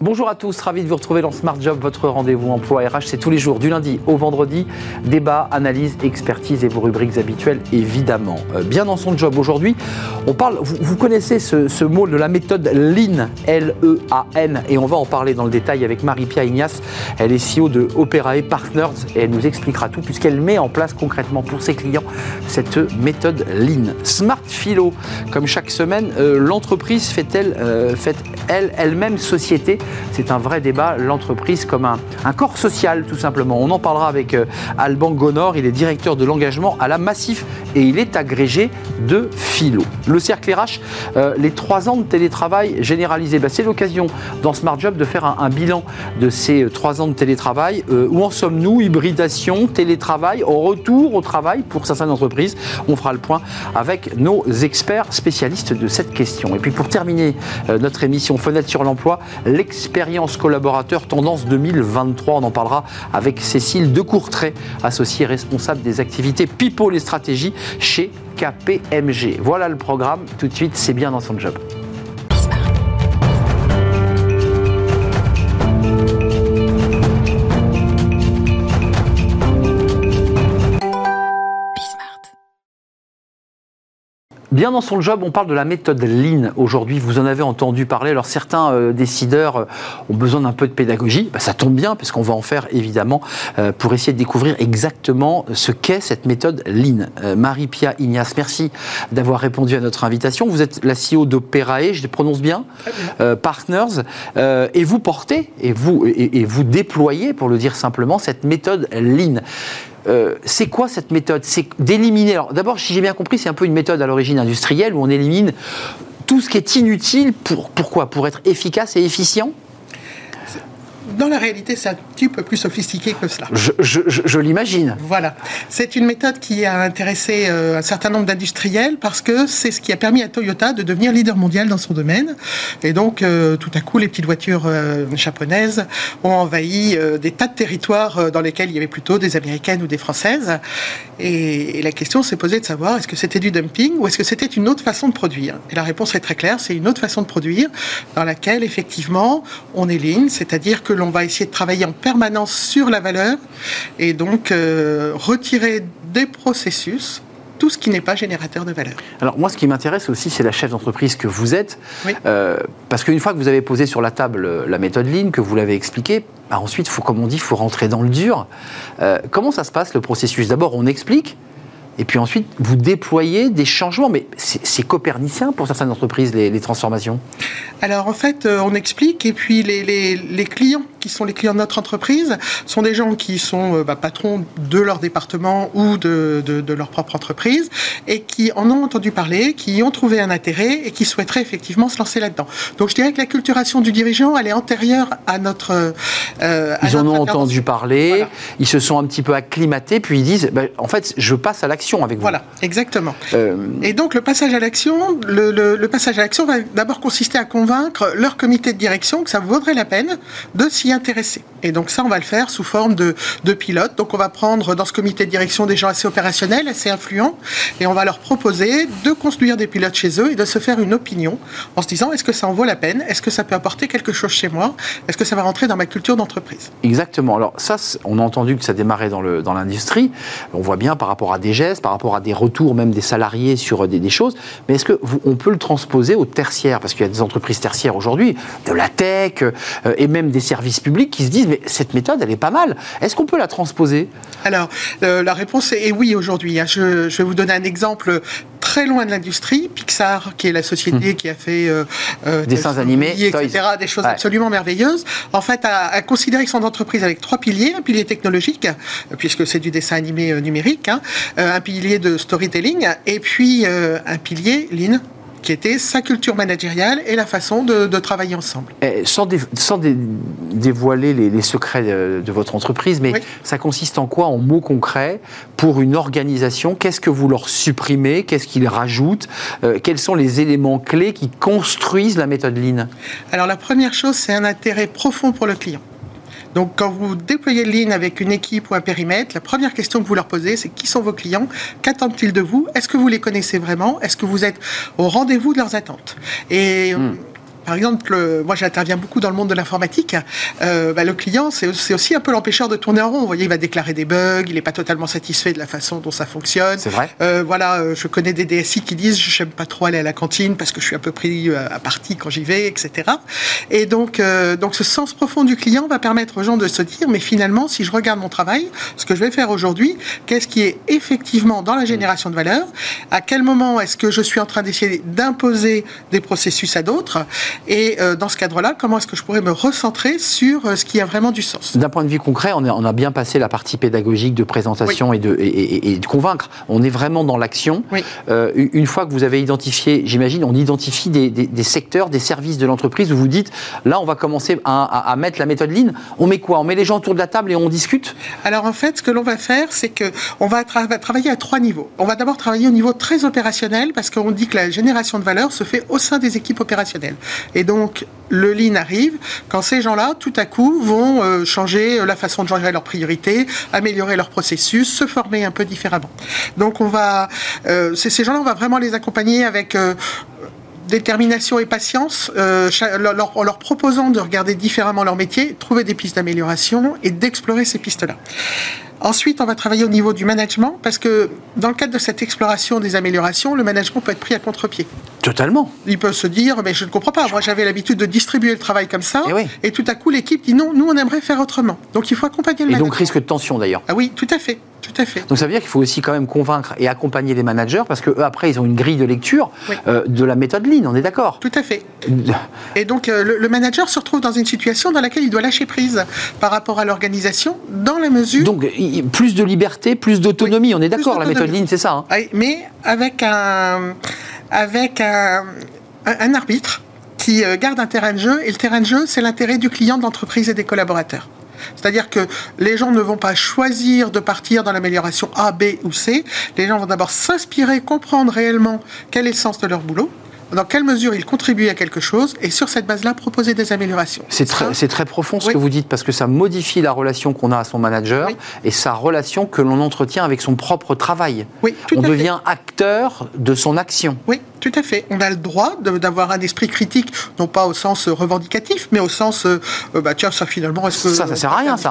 Bonjour à tous, ravi de vous retrouver dans Smart Job, votre rendez-vous emploi RH. C'est tous les jours, du lundi au vendredi. Débat, analyse, expertise et vos rubriques habituelles, évidemment. Euh, bien dans son job aujourd'hui, on parle, vous, connaissez ce, mot de la méthode Lean, L-E-A-N, et on va en parler dans le détail avec Marie-Pia Ignace. Elle est CEO de Operae Partners et elle nous expliquera tout puisqu'elle met en place concrètement pour ses clients cette méthode Lean. Smart Philo, comme chaque semaine, euh, l'entreprise fait-elle, euh, fait-elle elle-même société c'est un vrai débat, l'entreprise comme un, corps social tout simplement. On en parlera avec euh, Alban Gonor, il est directeur de l'engagement à la Massif et il est agrégé de philo. Le cercle RH, euh, les trois ans de télétravail généralisé, bah, c'est l'occasion dans Smart Job de faire un, bilan de ces euh, trois ans de télétravail. où en sommes-nous? Hybridation, télétravail, retour au travail pour certaines entreprises On fera le point avec nos experts spécialistes de cette question. Et puis pour terminer notre émission Fenêtre sur l'emploi, expérience collaborateur tendance 2023. On en parlera avec Cécile Decourtray, associée responsable des activités People et stratégies chez KPMG. Voilà le programme. Tout de suite, c'est bien dans son job. Bien dans son job, on parle de la méthode Lean. Aujourd'hui, vous en avez entendu parler. Alors certains euh, décideurs euh, ont besoin d'un peu de pédagogie. Bah, ça tombe bien, puisqu'on va en faire évidemment euh, pour essayer de découvrir exactement ce qu'est cette méthode Lean. Marie-Pia Ignace, merci d'avoir répondu à notre invitation. Vous êtes la CEO d'Operae, je le prononce bien, Partners, et vous portez et vous, et vous déployez, pour le dire simplement, cette méthode Lean. Euh, c'est quoi cette méthode? C'est d'éliminer. Alors d'abord, si j'ai bien compris, c'est un peu une méthode à l'origine industrielle où on élimine tout ce qui est inutile. Pour, pourquoi? Pour être efficace et efficient? Dans la réalité, c'est un petit peu plus sophistiqué que cela. Je, l'imagine. Voilà. C'est une méthode qui a intéressé euh, un certain nombre d'industriels parce que c'est ce qui a permis à Toyota de devenir leader mondial dans son domaine. Et donc, euh, tout à coup, les petites voitures euh, japonaises ont envahi des tas de territoires dans lesquels il y avait plutôt des américaines ou des françaises. Et, la question s'est posée de savoir est-ce que c'était du dumping ou est-ce que c'était une autre façon de produire? Et la réponse est très claire c'est une autre façon de produire dans laquelle, effectivement, on est ligne, c'est-à-dire que l'on va essayer de travailler en permanence sur la valeur et donc euh, retirer des processus tout ce qui n'est pas générateur de valeur. Alors moi, ce qui m'intéresse aussi, c'est la chef d'entreprise que vous êtes, euh, parce qu'une fois que vous avez posé sur la table euh, la méthode Lean, que vous l'avez expliqué, bah ensuite, faut, comme on dit, il faut rentrer dans le dur. comment ça se passe le processus? D'abord, on explique, et puis ensuite, vous déployez des changements. Mais c'est copernicien pour certaines entreprises, les, transformations? Alors en fait, euh, on explique, et puis les, clients qui sont les clients de notre entreprise sont des gens qui sont euh, bah, patrons de leur département ou de, leur propre entreprise, et qui en ont entendu parler, qui ont trouvé un intérêt et qui souhaiteraient effectivement se lancer là-dedans. Donc je dirais que la culturation du dirigeant, elle est antérieure à notre... Euh, ils en ont entendu parler, ils se sont un petit peu acclimatés, puis ils disent, bah, en fait, je passe à l'action avec vous. Voilà, exactement. Euh, et donc le passage à l'action, le, passage à l'action va d'abord consister à convaincre leur comité de direction que ça vaudrait la peine de s'y intéresser. Et donc ça, on va le faire sous forme de, de pilote. Donc on va prendre dans ce comité de direction des gens assez opérationnels, assez influents, et on va leur proposer de construire des pilotes chez eux et de se faire une opinion en se disant est-ce que ça en vaut la peine? Est-ce que ça peut apporter quelque chose chez moi? Est-ce que ça va rentrer dans ma culture d'entreprise? Exactement. Alors ça, on a entendu que ça démarrait dans l'industrie. Dans on voit bien par rapport à des gestes, par rapport à des retours même des salariés sur des, des choses. Mais est-ce qu'on peut le transposer au tertiaire Parce qu'il y a des entreprises tertiaires aujourd'hui, de la tech euh, et même des services publics qui se disent mais cette méthode, elle est pas mal. Est-ce qu'on peut la transposer? Alors, euh, la réponse est oui aujourd'hui. Hein. Je, je, vais vous donner un exemple très loin de l'industrie. Pixar, qui est la société hmm. qui a fait euh, euh dessins animés, etc., des choses absolument merveilleuses, en fait, a, considéré son entreprise avec trois piliers un pilier technologique, puisque c'est du dessin animé numérique, hein, un pilier de storytelling, et puis un pilier lean qui était sa culture managériale et la façon de, travailler ensemble. sans, dévoiler les, secrets de, votre entreprise, mais ça consiste en quoi, en mots concrets, pour une organisation Qu'est-ce que vous leur supprimez Qu'est-ce qu'ils rajoutent euh, Quels sont les éléments clés qui construisent la méthode Lean? Alors la première chose, c'est un intérêt profond pour le client. Donc, quand vous déployez le ligne avec une équipe ou un périmètre, la première question que vous leur posez, c'est qui sont vos clients? Qu'attendent-ils de vous? Est-ce que vous les connaissez vraiment? Est-ce que vous êtes au rendez-vous de leurs attentes? Hmm par exemple, moi j'interviens beaucoup dans le monde de l'informatique. Euh, bah, le client, c'est aussi un peu l'empêcheur de tourner en rond. Vous voyez, il va déclarer des bugs, il n'est pas totalement satisfait de la façon dont ça fonctionne. C'est vrai. Euh, voilà, je connais des DSI qui disent je n'aime pas trop aller à la cantine parce que je suis un peu pris à partie quand j'y vais, etc. Et donc, donc ce sens profond du client va permettre aux gens de se dire mais finalement, si je regarde mon travail, ce que je vais faire aujourd'hui, qu'est-ce qui est effectivement dans la génération de valeur? À quel moment est-ce que je suis en train d'essayer d'imposer des processus à d'autres? Et euh, dans ce cadre-là, comment est-ce que je pourrais me recentrer sur euh, ce qui a vraiment du sens? D'un point de vue concret, on, a bien passé la partie pédagogique de présentation et, de, et, de convaincre. On est vraiment dans l'action. Euh, une fois que vous avez identifié, j'imagine, on identifie des, secteurs, des services de l'entreprise où vous dites, là, on va commencer à, à, mettre la méthode Lean. On met quoi? On met les gens autour de la table et on discute? Alors en fait, ce que l'on va faire, c'est qu'on va, va travailler à trois niveaux. On va d'abord travailler au niveau très opérationnel parce qu'on dit que la génération de valeur se fait au sein des équipes opérationnelles. Et donc, le lean arrive quand ces gens-là, tout à coup, vont euh, changer la façon de gérer leurs priorités, améliorer leur processus, se former un peu différemment. Donc, on va, euh, ces gens-là, on va vraiment les accompagner avec euh, détermination et patience, en leur proposant de regarder différemment leur métier, trouver des pistes d'amélioration et d'explorer ces pistes-là. Ensuite, on va travailler au niveau du management parce que dans le cadre de cette exploration des améliorations, le management peut être pris à contre-pied. Totalement. Il peut se dire, mais je ne comprends pas. Moi, j'avais l'habitude de distribuer le travail comme ça, et, et tout à coup, l'équipe dit non, nous, on aimerait faire autrement. Donc, il faut accompagner le et management. Et donc, risque de tension d'ailleurs. Ah oui, tout à fait. Tout à fait. Donc ça veut dire qu'il faut aussi quand même convaincre et accompagner les managers parce qu'eux, après, ils ont une grille de lecture euh, de la méthode Lean, on est d'accord Tout à fait. Et donc euh, le, manager se retrouve dans une situation dans laquelle il doit lâcher prise par rapport à l'organisation dans la mesure... Donc plus de liberté, plus d'autonomie, on est d'accord, la méthode Lean, c'est ça hein Mais avec un, avec un, un arbitre qui euh, garde un terrain de jeu, et le terrain de jeu, c'est l'intérêt du client, de l'entreprise et des collaborateurs. C'est-à-dire que les gens ne vont pas choisir de partir dans l'amélioration A, B ou C. Les gens vont d'abord s'inspirer, comprendre réellement quel est le sens de leur boulot dans quelle mesure ils contribuent à quelque chose et sur cette base-là proposer des améliorations. C'est très, très, profond ce que vous dites parce que ça modifie la relation qu'on a à son manager et sa relation que l'on entretient avec son propre travail. Oui, On devient acteur de son action. Oui, tout à fait. On a le droit d'avoir un esprit critique, non pas au sens revendicatif, mais au sens, euh, euh, bah tiens, ça finalement, est-ce que ça, ça sert à rien, ça.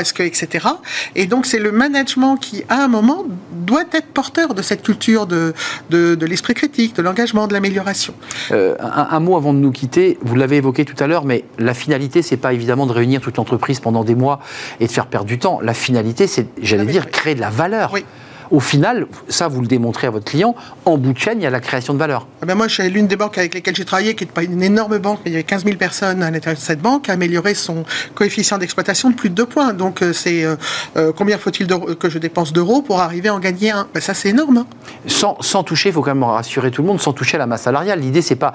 Est-ce que, etc. Et donc c'est le management qui, à un moment, doit être porteur de cette culture de, de, de l'esprit critique, de l'engagement, de l'amélioration. Euh, un, mot avant de nous quitter. Vous l'avez évoqué tout à l'heure, mais la finalité, c'est pas évidemment de réunir toute l'entreprise pendant des mois et de faire perdre du temps. La finalité, c'est, j'allais dire, créer de la valeur. Oui au final, ça vous le démontrez à votre client, en bout de chaîne, il y a la création de valeur. Ah ben moi, je l'une des banques avec lesquelles j'ai travaillé, qui n'est pas une énorme banque, mais il y avait 15 000 personnes à l'intérieur de cette banque, a amélioré son coefficient d'exploitation de plus de 2 points. Donc euh, c'est euh, euh, combien faut-il que je dépense d'euros pour arriver à en gagner un? Ben, Ça, c'est énorme. Hein. Sans, sans, toucher, il faut quand même rassurer tout le monde, sans toucher à la masse salariale. L'idée, c'est pas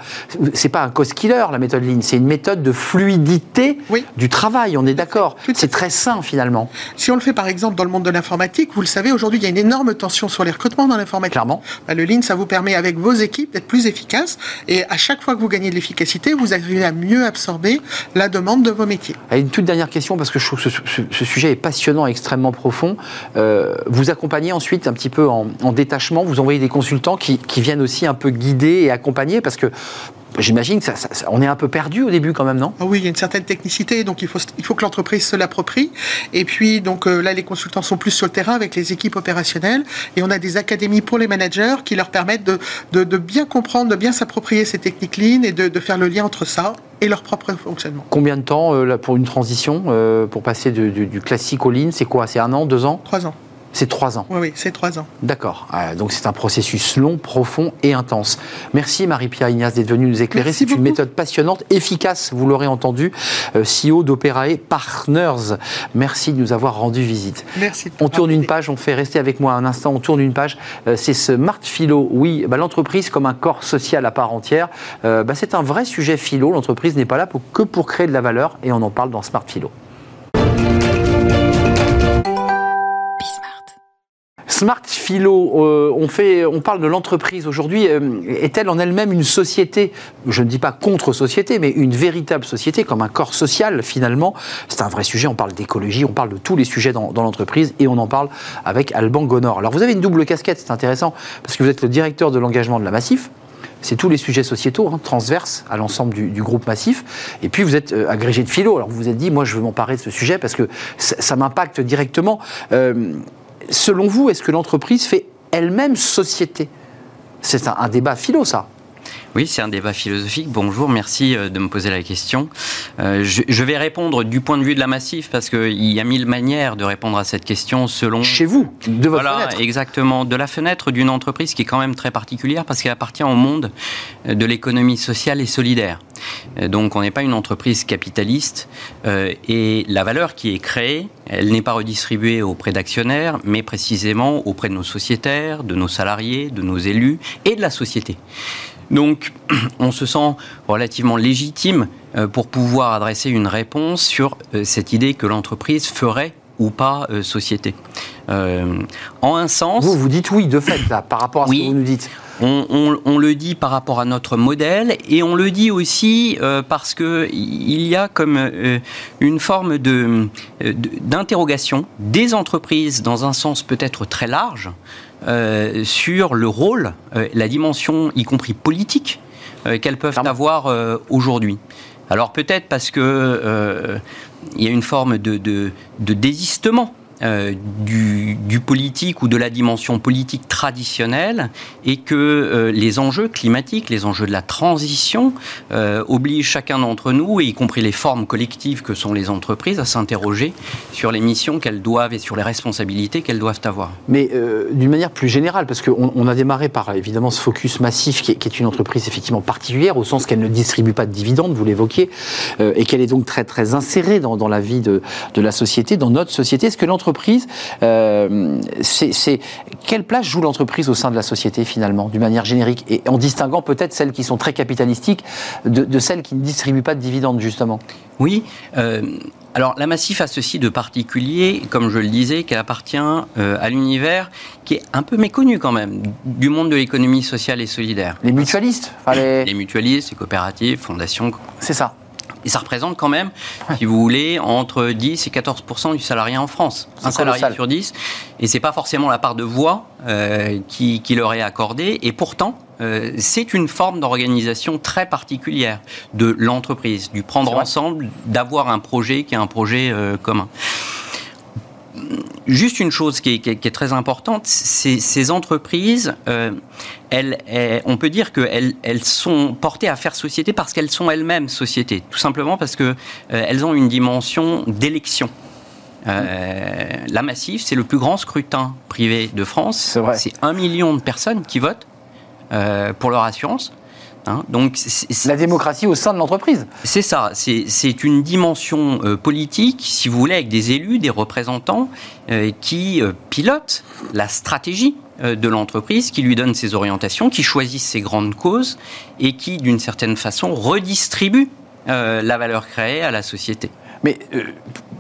c'est pas un cost killer, la méthode Lean, c'est une méthode de fluidité du travail, on est d'accord. C'est très sain finalement. Si on le fait par exemple dans le monde de l'informatique, vous le savez, aujourd'hui, il y a une énorme tension sur les recrutements dans l'informatique. Clairement. Ben, le Lean, ça vous permet avec vos équipes d'être plus efficaces et à chaque fois que vous gagnez de l'efficacité, vous arrivez à mieux absorber la demande de vos métiers. une toute dernière question parce que je trouve que ce, sujet est passionnant et extrêmement profond. Euh, vous accompagnez ensuite un petit peu en, détachement, vous envoyez des consultants qui, qui viennent aussi un peu guider et accompagner parce que J'imagine que ça, on est un peu perdu au début quand même, non? Ah Oui, il y a une certaine technicité, donc il faut, il faut que l'entreprise se l'approprie. Et puis, donc euh, là, les consultants sont plus sur le terrain avec les équipes opérationnelles. Et on a des académies pour les managers qui leur permettent de, de, bien comprendre, de bien s'approprier ces techniques lean et de, de, faire le lien entre ça et leur propre fonctionnement. Combien de temps euh, pour une transition, euh, pour passer du, du classique au lean? C'est quoi? C'est un an, deux ans? Trois ans. C'est trois ans. Oui, oui, c'est trois ans. D'accord. Ah, donc c'est un processus long, profond et intense. Merci Marie-Pierre Ignace d'être venue nous éclairer. C'est une méthode passionnante, efficace, vous l'aurez entendu, euh, CEO d'Operae Partners. Merci de nous avoir rendu visite. Merci. On tourne une page, on fait rester avec moi un instant, on tourne une page. Euh, c'est Smart Philo. Oui, bah, l'entreprise comme un corps social à part entière. Euh, bah, c'est un vrai sujet philo. L'entreprise n'est pas là que pour créer de la valeur et on en parle dans Smart Philo. Smart Philo, euh, on, parle de l'entreprise aujourd'hui. Euh, est-elle en elle-même une société? Je ne dis pas contre-société, mais une véritable société, comme un corps social finalement C'est un vrai sujet. On parle d'écologie, on parle de tous les sujets dans, l'entreprise et on en parle avec Alban Gonor. Alors vous avez une double casquette, c'est intéressant, parce que vous êtes le directeur de l'engagement de la Massif c'est tous les sujets sociétaux, hein, transverses à l'ensemble du, groupe massif. Et puis vous êtes euh, agrégé de philo, alors vous vous êtes dit, moi je veux m'emparer de ce sujet parce que ça, m'impacte directement. Selon vous, est-ce que l'entreprise fait elle-même société? C'est un débat philo, ça. Oui, c'est un débat philosophique. Bonjour, merci euh, de me poser la question. Euh, je, vais répondre du point de vue de la Massif parce qu'il y a mille manières de répondre à cette question selon... Chez vous, de votre voilà, exactement. De la fenêtre d'une entreprise qui est quand même très particulière parce qu'elle appartient au monde de l'économie sociale et solidaire. Euh, donc on n'est pas une entreprise capitaliste et la valeur qui est créée, elle n'est pas redistribuée auprès d'actionnaires, mais précisément auprès de nos sociétaires, de nos salariés, de nos élus et de la société. Donc, on se sent relativement légitime euh, pour pouvoir adresser une réponse sur euh, cette idée que l'entreprise ferait ou pas euh, société. en un sens. Vous, vous dites oui, de fait, par rapport à ce que vous nous dites. On, le dit par rapport à notre modèle et on le dit aussi parce qu'il y a comme une forme d'interrogation des entreprises dans un sens peut-être très large euh, sur le rôle, euh, la dimension, y compris politique, euh, qu'elles peuvent avoir aujourd'hui. Alors peut-être parce que il y a une forme de, de désistement euh, du, politique ou de la dimension politique traditionnelle et que euh, les enjeux climatiques, les enjeux de la transition euh, obligent chacun d'entre nous, y compris les formes collectives que sont les entreprises, à s'interroger sur les missions qu'elles doivent et sur les responsabilités qu'elles doivent avoir. Mais d'une manière plus générale, parce qu'on on a démarré par évidemment ce focus massif qui est, une entreprise effectivement particulière, au sens qu'elle ne distribue pas de dividendes, vous l'évoquiez, et qu'elle est donc très très insérée dans, dans la vie de, de la société, dans notre société. Est-ce que l'entreprise l'entreprise, euh, c'est quelle place joue l'entreprise au sein de la société finalement, d'une manière générique, et en distinguant peut-être celles qui sont très capitalistiques de, celles qui ne distribuent pas de dividendes justement? Oui. Euh, alors la Massif a ceci de particulier, comme je le disais, qu'elle appartient euh, à l'univers qui est un peu méconnu quand même, du monde de l'économie sociale et solidaire. Les mutualistes les... les mutualistes, les coopératives, fondations. C'est ça. Et ça représente quand même, si vous voulez, entre 10 et 14% du salarié en France. Un salarié sur 10. Et c'est pas forcément la part de voix euh, qui, leur est accordée. Et pourtant, euh, c'est une forme d'organisation très particulière de l'entreprise, du prendre ensemble, d'avoir un projet qui est un projet euh, commun juste une chose qui est, très importante, c'est ces entreprises, euh, elles, on peut dire qu'elles elles sont portées à faire société parce qu'elles sont elles-mêmes société, tout simplement parce qu'elles euh, ont une dimension d'élection. Euh, la Massif, c'est le plus grand scrutin privé de France. C'est un million de personnes qui votent pour leur assurance. Hein. Donc, la démocratie au sein de l'entreprise. C'est ça. C'est une dimension euh, politique, si vous voulez, avec des élus, des représentants euh, qui euh, pilotent la stratégie de l'entreprise, qui lui donnent ses orientations, qui choisissent ses grandes causes et qui, d'une certaine façon, redistribuent la valeur créée à la société. Mais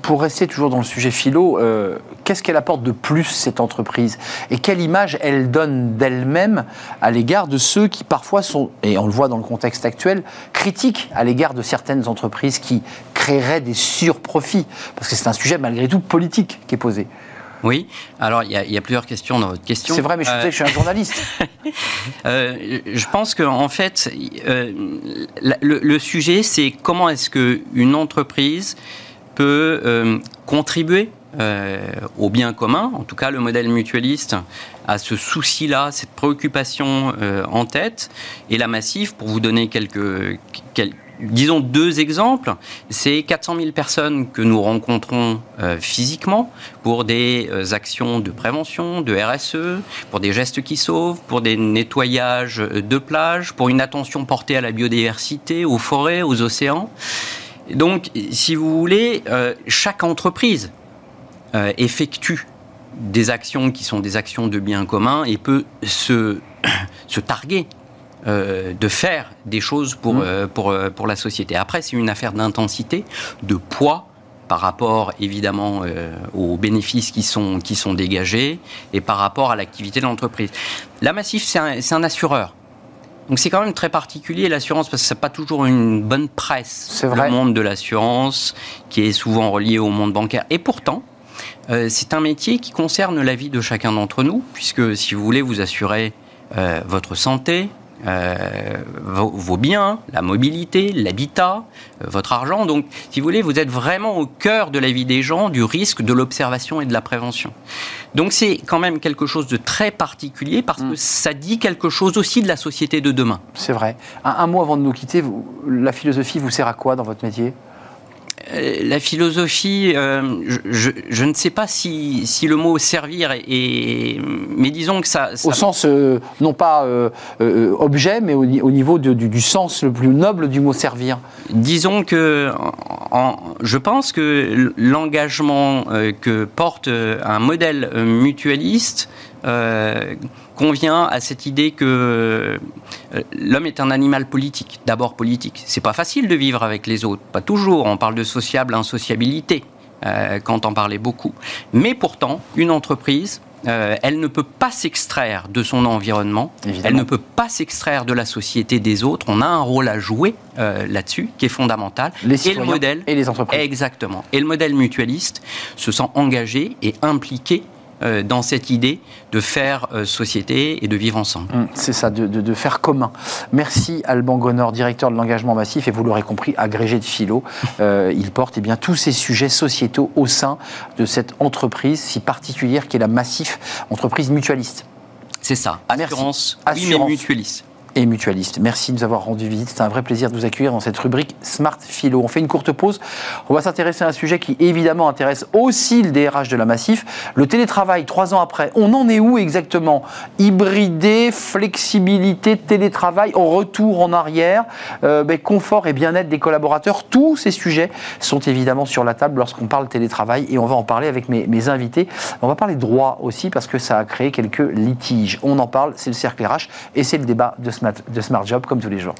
pour rester toujours dans le sujet philo, euh, qu'est-ce qu'elle apporte de plus, cette entreprise? Et quelle image elle donne d'elle-même à l'égard de ceux qui parfois sont, et on le voit dans le contexte actuel, critiques à l'égard de certaines entreprises qui créeraient des surprofits? Parce que c'est un sujet malgré tout politique qui est posé. Oui, alors il y, a plusieurs questions dans votre question. C'est vrai, mais je sais que je suis un journaliste. Euh, je pense qu'en en fait, euh, le, le, sujet, c'est comment est-ce qu'une entreprise peut euh, contribuer euh, au bien commun. En tout cas, le modèle mutualiste a ce souci-là, cette préoccupation euh, en tête. Et la Massif, pour vous donner quelques, disons deux exemples, c'est 400 000 personnes que nous rencontrons physiquement pour des actions de prévention, de RSE, pour des gestes qui sauvent, pour des nettoyages de plages, pour une attention portée à la biodiversité, aux forêts, aux océans. Donc, si vous voulez, euh, chaque entreprise euh, effectue des actions qui sont des actions de bien commun et peut se targuer euh, de faire des choses pour, mmh. pour, pour la société. Après, c'est une affaire d'intensité, de poids par rapport évidemment aux bénéfices qui sont, qui sont dégagés et par rapport à l'activité de l'entreprise. La Massif, c'est un, un assureur. Donc c'est quand même très particulier l'assurance parce que c'est pas toujours une bonne presse. Vrai. Le monde de l'assurance qui est souvent relié au monde bancaire. Et pourtant, euh, c'est un métier qui concerne la vie de chacun d'entre nous puisque si vous voulez vous assurer euh, votre santé, euh, vos, biens, la mobilité, l'habitat, euh, votre argent. Donc, si vous voulez, vous êtes vraiment au cœur de la vie des gens, du risque, de l'observation et de la prévention. Donc, c'est quand même quelque chose de très particulier parce que mm. ça dit quelque chose aussi de la société de demain. C'est vrai. Un, mot avant de nous quitter, la philosophie vous sert à quoi dans votre métier? La philosophie, euh, je, ne sais pas si, le mot servir est, mais disons que ça. Au sens euh, non pas objet, mais au, niveau du, sens le plus noble du mot servir. Disons que, je pense que l'engagement que porte un modèle mutualiste convient à cette idée que euh, l'homme est un animal politique, d'abord politique. C'est pas facile de vivre avec les autres, pas toujours. On parle de sociable insociabilité euh, quand on parlait beaucoup. Mais pourtant, une entreprise, euh, elle ne peut pas s'extraire de son environnement, elle ne peut pas s'extraire de la société des autres. On a un rôle à jouer là-dessus qui est fondamental. Les et le modèle et les entreprises. Exactement. Et le modèle mutualiste se sent engagé et impliqué euh, dans cette idée de faire euh, société et de vivre ensemble. Hum, c'est ça, de, faire commun. Merci Alban Gonor, directeur de l'engagement massif, et vous l'aurez compris, agrégé de philo. Euh, il porte eh bien, tous ces sujets sociétaux au sein de cette entreprise si particulière qui est la Massif, entreprise mutualiste. C'est ça, assurance, Assurance. Oui, mais mutualiste et mutualiste. Merci de nous avoir rendu visite. C'est un vrai plaisir de vous accueillir dans cette rubrique Smart Philo. On fait une courte pause. On va s'intéresser à un sujet qui évidemment intéresse aussi le DRH de la Massif. Le télétravail, trois ans après, on en est où exactement? Hybridé, flexibilité, télétravail, retour en arrière, euh, ben, confort et bien-être des collaborateurs. Tous ces sujets sont évidemment sur la table lorsqu'on parle télétravail et on va en parler avec mes, mes invités. On va parler droit aussi parce que ça a créé quelques litiges. On en parle, c'est le cercle RH et c'est le débat de ce de Smart Job comme tous les jours.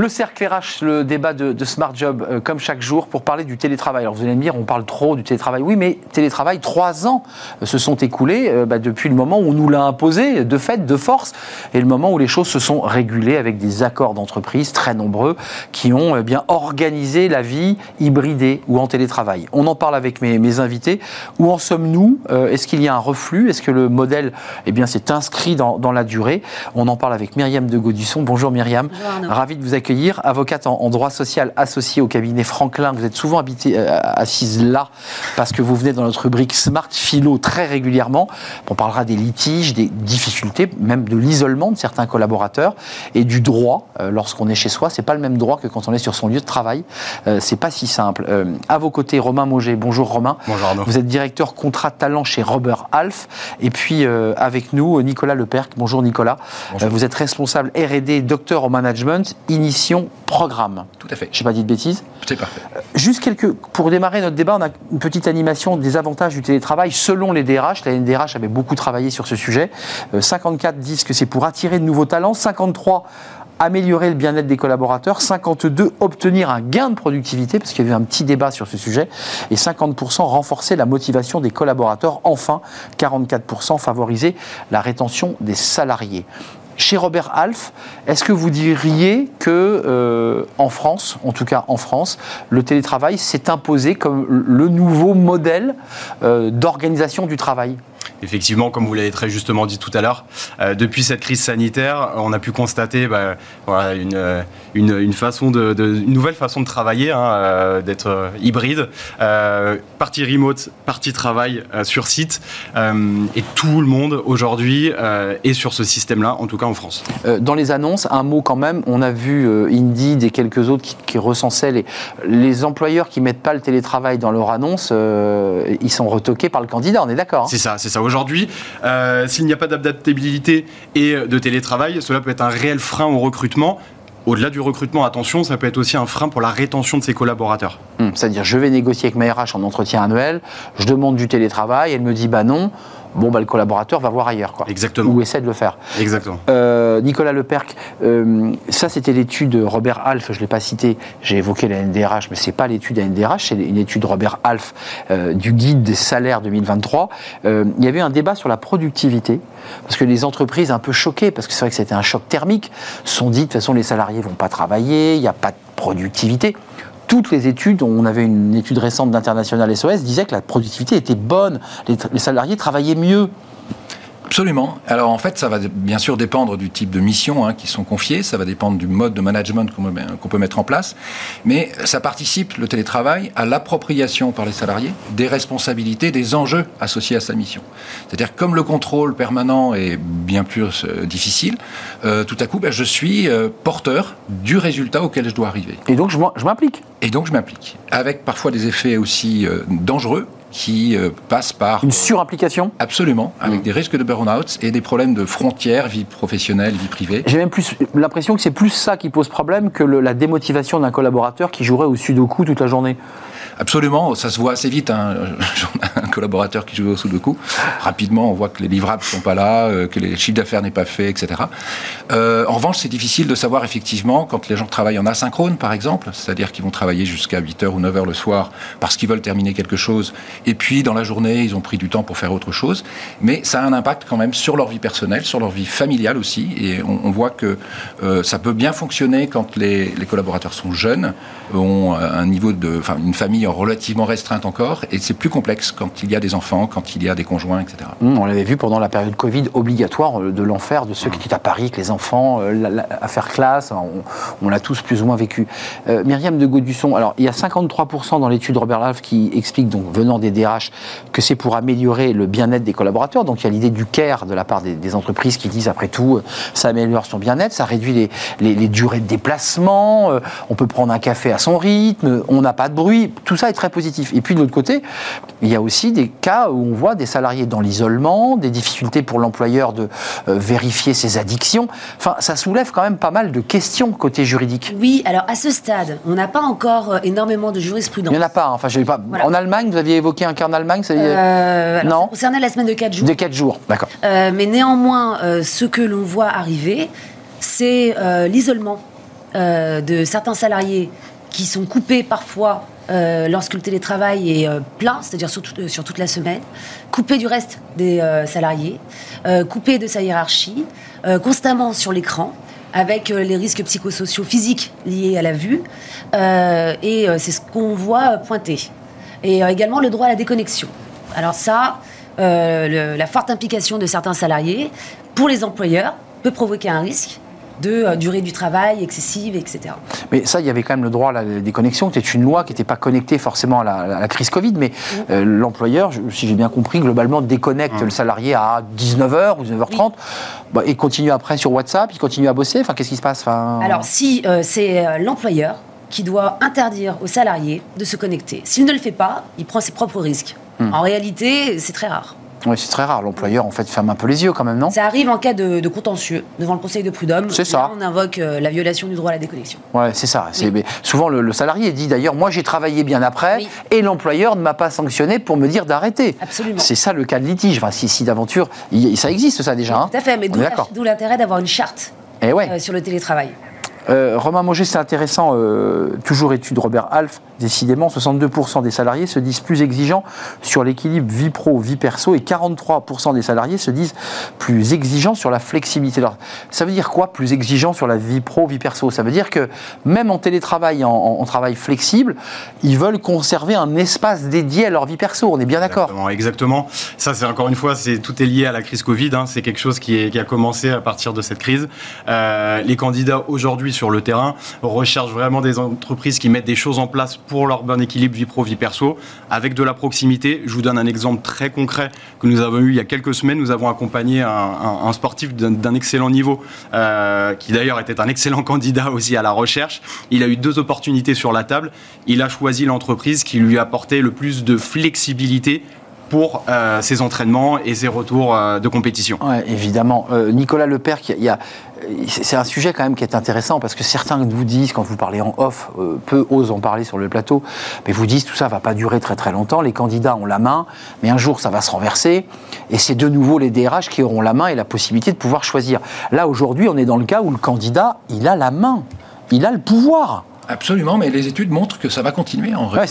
Le cercle RH, le débat de, Smart Job, euh, comme chaque jour, pour parler du télétravail. Alors vous allez me dire, on parle trop du télétravail. Oui, mais télétravail, trois ans euh, se sont écoulés euh, bah, depuis le moment où on nous l'a imposé, de fait, de force, et le moment où les choses se sont régulées avec des accords d'entreprise très nombreux qui ont bien organisé la vie hybridée ou en télétravail. On en parle avec mes, invités. Où en sommes-nous? Est-ce qu'il y a un reflux? Est-ce que le modèle eh bien, s'est inscrit dans, la durée? On en parle avec Myriam de Gaudisson. Bonjour Myriam. Bonjour Ravi de vous accueillir, avocate en, droit social associée au cabinet Franklin. Vous êtes souvent habité, euh, assise là parce que vous venez dans notre rubrique Smart Philo très régulièrement. On parlera des litiges, des difficultés, même de l'isolement de certains collaborateurs et du droit euh, lorsqu'on est chez soi. C'est pas le même droit que quand on est sur son lieu de travail. Euh, c'est pas si simple. à vos côtés, Romain Mauger. Bonjour Romain. Bonjour Arnaud. Vous êtes directeur contrat talent chez Robert Half. Et puis avec nous, Nicolas Leperc. Bonjour Nicolas. vous êtes responsable R&D, docteur en management, programme. Tout à fait. Je n'ai pas dit de bêtises. C'est parfait. Euh, juste quelques. Pour démarrer notre débat, on a une petite animation des avantages du télétravail selon les DRH. La NDRH avait beaucoup travaillé sur ce sujet. 54 euh, disent que c'est pour attirer de nouveaux talents. 53 améliorer le bien-être des collaborateurs, 52 obtenir un gain de productivité, parce qu'il y avait un petit débat sur ce sujet, et 50% renforcer la motivation des collaborateurs, enfin 44% favoriser la rétention des salariés. Chez Robert Half, est-ce que vous diriez que euh, en France, en tout cas en France, le télétravail s'est imposé comme le nouveau modèle euh, d'organisation du travail? Effectivement, comme vous l'avez très justement dit tout à l'heure, euh, depuis cette crise sanitaire, on a pu constater bah, voilà, une, une, façon de, une nouvelle façon de travailler, hein, euh, d'être hybride, euh, partie remote, partie travail sur site, et tout le monde aujourd'hui est sur ce système-là, en tout cas en France. dans les annonces, un mot quand même, on a vu Indeed et quelques autres qui, qui recensaient les, les employeurs qui mettent pas le télétravail dans leur annonce, ils sont retoqués par le candidat, on est d'accord hein? C'est ça, c'est ça. Aujourd'hui, euh, s'il n'y a pas d'adaptabilité et de télétravail, cela peut être un réel frein au recrutement. Au-delà du recrutement, attention, ça peut être aussi un frein pour la rétention de ses collaborateurs. Hum, c'est-à-dire, je vais négocier avec ma RH en entretien annuel, je demande du télétravail, elle me dit bah non bon, bah, le collaborateur va voir ailleurs. Quoi, Exactement. Ou essaie de le faire. Exactement. Euh, Nicolas Leperc, euh, ça c'était l'étude Robert Half, je ne l'ai pas cité, j'ai évoqué la NDRH, mais ce n'est pas l'étude NDRH, c'est une étude Robert Half euh, du guide des salaires 2023. il y avait un débat sur la productivité, parce que les entreprises un peu choquées, parce que c'est vrai que c'était un choc thermique, sont dit de toute façon les salariés vont pas travailler, il n'y a pas de productivité toutes les études, on avait une étude récente d'International SOS, disaient que la productivité était bonne, les salariés travaillaient mieux. Absolument. Alors en fait, ça va bien sûr dépendre du type de mission hein, qui sont confiées, ça va dépendre du mode de management qu'on peut mettre en place, mais ça participe, le télétravail, à l'appropriation par les salariés des responsabilités, des enjeux associés à sa mission. C'est-à-dire comme le contrôle permanent est bien plus euh, difficile, euh, tout à coup, ben, je suis euh, porteur du résultat auquel je dois arriver. Et donc je m'implique. Et donc je m'implique, avec parfois des effets aussi dangereux qui euh, passe par... Une surimplication Absolument, avec mm. des risques de burn-out et des problèmes de frontières, vie professionnelle, vie privée. J'ai même plus l'impression que c'est plus ça qui pose problème que la démotivation d'un collaborateur qui jouerait au sudoku toute la journée. Absolument, ça se voit assez vite. Hein. un collaborateur qui joue au coup. rapidement, on voit que les livrables ne sont pas là, euh, que les chiffres d'affaires n'est pas fait, etc. Euh, en revanche, c'est difficile de savoir effectivement quand les gens travaillent en asynchrone, par exemple, c'est-à-dire qu'ils vont travailler jusqu'à 8h ou 9h le soir parce qu'ils veulent terminer quelque chose, et puis dans la journée, ils ont pris du temps pour faire autre chose. Mais ça a un impact quand même sur leur vie personnelle, sur leur vie familiale aussi, et on, voit que euh, ça peut bien fonctionner quand les, les collaborateurs sont jeunes, ont un niveau de, enfin, une famille relativement restreinte encore, et c'est plus complexe quand il y a des enfants, quand il y a des conjoints, etc. Mmh, on l'avait vu pendant la période Covid obligatoire euh, de l'enfer de ceux qui étaient à Paris, avec les enfants, euh, à faire classe, on, l'a tous plus ou moins vécu. Euh, Myriam de Gaudusson, alors il y a 53% dans l'étude Robert Laff qui explique, donc venant des DRH, que c'est pour améliorer le bien-être des collaborateurs. Donc il y a l'idée du care de la part des, entreprises qui disent après tout, ça améliore son bien-être, ça réduit les, les durées de déplacement, on peut prendre un café à son rythme, on n'a pas de bruit, tout ça est très positif. Et puis de l'autre côté, il y a aussi des cas où on voit des salariés dans l'isolement, des difficultés pour l'employeur de euh, vérifier ses addictions. Enfin, ça soulève quand même pas mal de questions côté juridique. Oui, alors à ce stade, on n'a pas encore euh, énormément de jurisprudence. Il n'y en a pas. Hein. Enfin, je pas. En Allemagne, vous aviez évoqué un cas en Allemagne ça euh, Non. Ça concernait la semaine de 4 jours. De 4 jours, d'accord. mais néanmoins, ce que l'on voit arriver, c'est l'isolement de certains salariés qui sont coupés parfois euh, lorsque le télétravail est euh, plein, c'est-à-dire euh, sur, toute la semaine, coupé du reste des salariés, coupé de sa hiérarchie, constamment sur l'écran, avec les risques psychosociaux physiques liés à la vue, et c'est ce qu'on voit pointer. Et également le droit à la déconnexion. Alors ça, la forte implication de certains salariés, pour les employeurs, peut provoquer un risque de euh, durée du travail excessive, etc. Mais ça, il y avait quand même le droit à la déconnexion, qui était une loi qui n'était pas connectée forcément à la, crise Covid, mais euh, l'employeur, si j'ai bien compris, globalement déconnecte le salarié à 19h ou 19h30 bah, et continue après sur WhatsApp, il continue à bosser. Enfin, qu'est-ce qui se passe enfin... Alors, si euh, c'est l'employeur qui doit interdire aux salariés de se connecter, s'il ne le fait pas, il prend ses propres risques. Hmm. En réalité, c'est très rare. Oui, c'est très rare. L'employeur, en fait, ferme un peu les yeux quand même, non? Ça arrive en cas de, contentieux devant le Conseil de prud'homme. C'est ça. on invoque euh, la violation du droit à la déconnexion. Oui, c'est ça. Souvent, le, salarié dit d'ailleurs, moi j'ai travaillé bien après et l'employeur ne m'a pas sanctionné pour me dire d'arrêter. Absolument. C'est ça le cas de litige. Enfin, si, si d'aventure, ça existe ça déjà. Hein. Tout à fait, mais d'où l'intérêt d'avoir une charte eh ouais. Euh, sur le télétravail. Euh, Romain Moget, c'est intéressant, toujours étude Robert Alf, Décidément, 62% des salariés se disent plus exigeants sur l'équilibre vie pro-vie perso et 43% des salariés se disent plus exigeants sur la flexibilité. Ça veut dire quoi, plus exigeants sur la vie pro-vie perso? Ça veut dire que même en télétravail, en, travail flexible, ils veulent conserver un espace dédié à leur vie perso. On est bien d'accord Exactement, Ça, c'est encore une fois, tout est lié à la crise Covid. Hein. C'est quelque chose qui, a commencé à partir de cette crise. Euh, les candidats aujourd'hui sur le terrain recherchent vraiment des entreprises qui mettent des choses en place pour leur bon équilibre vie pro, vie perso, avec de la proximité. Je vous donne un exemple très concret que nous avons eu il y a quelques semaines. Nous avons accompagné un, sportif d'un excellent niveau, euh, qui d'ailleurs était un excellent candidat aussi à la recherche. Il a eu deux opportunités sur la table. Il a choisi l'entreprise qui lui apportait le plus de flexibilité pour euh, ses entraînements et ses retours euh, de compétition. Ouais, évidemment. Euh, Nicolas Lepère, il y a, c'est un sujet quand même qui est intéressant parce que certains vous disent, quand vous parlez en off, peu osent en parler sur le plateau, mais vous disent tout ça va pas durer très très longtemps, les candidats ont la main, mais un jour ça va se renverser et c'est de nouveau les DRH qui auront la main et la possibilité de pouvoir choisir. Là aujourd'hui on est dans le cas où le candidat, il a la main, il a le pouvoir. Absolument, mais les études montrent que ça va continuer en vrai. Ouais,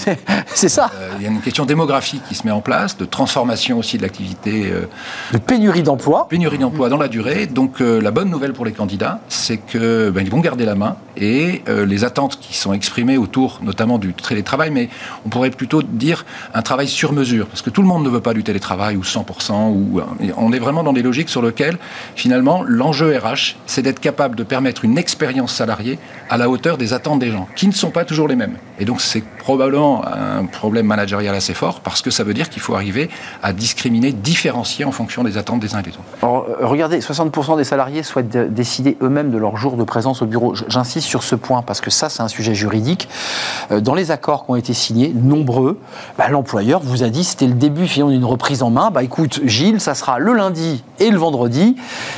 c'est- ça. Euh, Il y a une question démographique qui se met en place, de transformation aussi de l'activité, euh, De pénurie d'emploi. pénurie d'emploi dans la durée. Donc euh, la bonne nouvelle pour les candidats, c'est que ben, ils vont garder la main et les attentes qui sont exprimées autour, notamment du télétravail, mais on pourrait plutôt dire un travail sur mesure, parce que tout le monde ne veut pas du télétravail ou 100%. Ou et on est vraiment dans des logiques sur lesquelles finalement l'enjeu RH, c'est d'être capable de permettre une expérience salariée à la hauteur des attentes des gens, qui ne sont pas toujours les mêmes. Et donc c'est probablement un problème managérial assez fort, parce que ça veut dire qu'il faut arriver à discriminer, différencier en fonction des attentes des uns et des autres. Alors, euh, regardez, 60% des salariés souhaitent de- décider eux-mêmes de leur jour de présence au bureau. J'insiste sur ce point parce que ça, c'est un sujet juridique. Euh, Dans les accords qui ont été signés, nombreux, bah, l'employeur vous a dit c'était le début finalement d'une reprise en main. Bah écoute, Gilles, ça sera le lundi et le vendredi,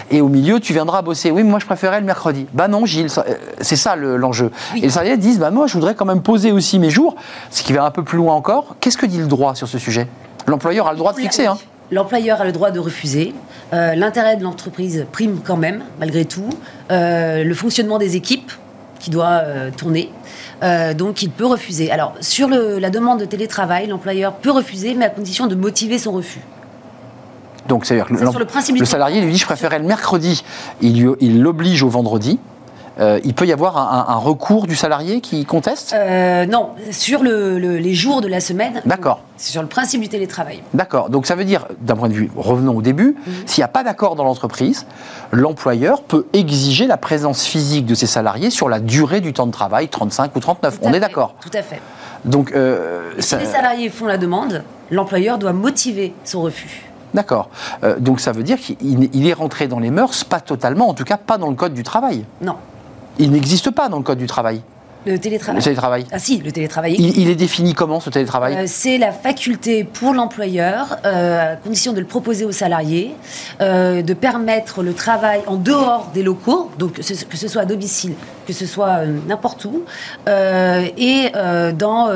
et au milieu, tu viendras bosser. Oui, mais moi je préférais le mercredi. Bah non, Gilles, euh, c'est ça le- l'enjeu. Et disent bah moi, je voudrais quand même poser aussi mes jours, ce qui va un peu plus loin encore. Qu'est-ce que dit le droit sur ce sujet? L'employeur a le droit de fixer. Hein. L'employeur a le droit de refuser. Euh, L'intérêt de l'entreprise prime quand même, malgré tout. Euh, le fonctionnement des équipes qui doit euh, tourner. Donc il peut refuser. Alors sur le- la demande de télétravail, l'employeur peut refuser, mais à condition de motiver son refus. Donc, c'est-à-dire que le le salarié lui dit je préférais le mercredi, il l'oblige au vendredi. Euh, il peut y avoir un, recours du salarié qui conteste Euh, non, sur le- le- les jours de la semaine. D'accord. C'est sur le principe du télétravail. D'accord. Donc ça veut dire, d'un point de vue, revenons au début, Mhm. s'il n'y a pas d'accord dans l'entreprise, l'employeur peut exiger la présence physique de ses salariés sur la durée du temps de travail, 35 ou 39. Tout à On est d'accord. Tout à fait. Donc, euh, si ça- les salariés font la demande, l'employeur doit motiver son refus. d'accord. Euh, donc ça veut dire qu'il il est rentré dans les mœurs, pas totalement, en tout cas pas dans le code du travail. Non, Il n'existe pas dans le code du travail, le télétravail. le télétravail. Ah si, le télétravail. Il, il est défini comment ce télétravail Euh, c'est la faculté pour l'employeur, euh, à condition de le proposer aux salariés, euh, de permettre le travail en dehors des locaux, donc que ce, que ce soit à domicile, que ce soit n'importe où, et dans,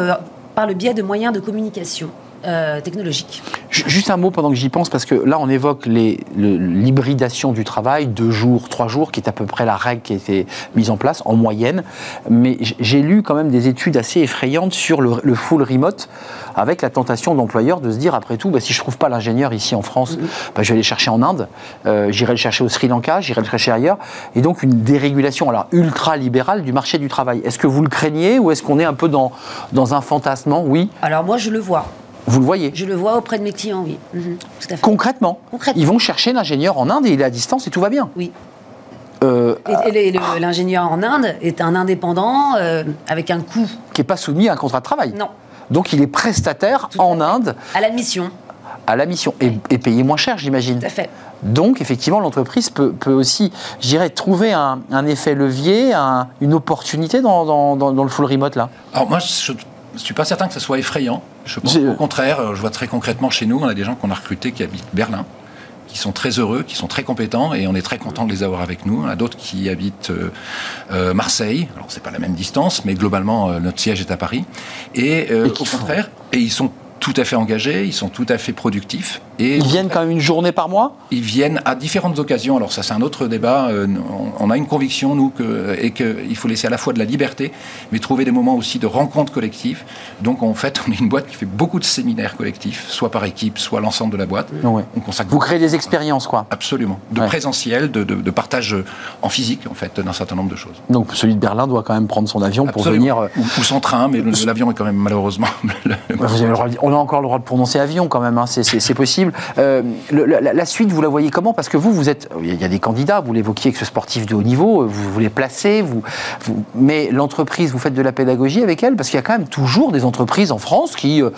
par le biais de moyens de communication euh, technologiques. Ju- Juste un mot pendant que j'y pense, parce que là, on évoque le- l'hybridation du travail, deux jours, trois jours, qui est à peu près la règle qui a été mise en place en moyenne. Mais j'ai lu quand même des études assez effrayantes sur le, le full remote, avec la tentation d'employeurs de se dire, après tout, bah, si je trouve pas l'ingénieur ici en France, bah, je vais aller le chercher en Inde, euh, j'irai le chercher au Sri Lanka, j'irai le chercher ailleurs. Et donc une dérégulation alors, ultra-libérale du marché du travail. Est-ce que vous le craignez ou est-ce qu'on est un peu dans, dans un fantasmement Oui, Alors moi, je le vois. Vous le voyez. Je le vois auprès de mes clients, oui. Mhm, tout à fait. Concrètement, Concrètement. ils vont chercher l'ingénieur en Inde et il est à distance et tout va bien. Oui. Euh, Et, l'ingénieur en Inde est un indépendant euh, avec un coût, qui n'est pas soumis à un contrat de travail. non, Donc il est prestataire Tout en fait. Inde à la mission, à la mission et, et payé moins cher, j'imagine. tout à fait. Donc effectivement, l'entreprise peut, peut aussi, je dirais, trouver un, un effet levier, un- une opportunité dans, dans- dans- dans le full remote là. Alors moi, je ne suis pas certain que ce soit effrayant. Je pense au contraire, euh, je vois très concrètement chez nous, on a des gens qu'on a recrutés qui habitent Berlin, qui sont très heureux, qui sont très compétents, et on est très content de les avoir avec nous. On a d'autres qui habitent euh, euh, Marseille. Alors c'est pas la même distance, mais globalement euh, notre siège est à Paris. Et, euh, au font- contraire, et ils sont tout à fait engagés, ils sont tout à fait productifs. Et Ils viennent quand même une journée par mois? Ils viennent à différentes occasions. Alors ça, c'est un autre débat. Euh, on, a une conviction nous que et qu'il faut laisser à la fois de la liberté, mais trouver des moments aussi de rencontres collectives. Donc en fait, on est une boîte qui fait beaucoup de séminaires collectifs, soit par équipe, soit l'ensemble de la boîte. Ouais. On consacre Vous créez des expériences quoi. absolument de Ouais. présentiel, de, de- de partage en physique en fait d'un certain nombre de choses. Donc celui de Berlin doit quand même prendre son avion pour venir. euh, ou, ou sans train, mais l'avion est quand même malheureusement. le- on a encore le droit de prononcer avion quand même, hein, c'est- c'est Euh, la, suite, vous la voyez comment? Parce que vous, vous êtes, il y a des candidats, vous l'évoquiez avec ce sportif de haut niveau, euh, vous, les placez, vous, vous- mais l'entreprise, vous faites de la pédagogie avec elle Parce qu'il y a quand même toujours des entreprises en France qui, euh,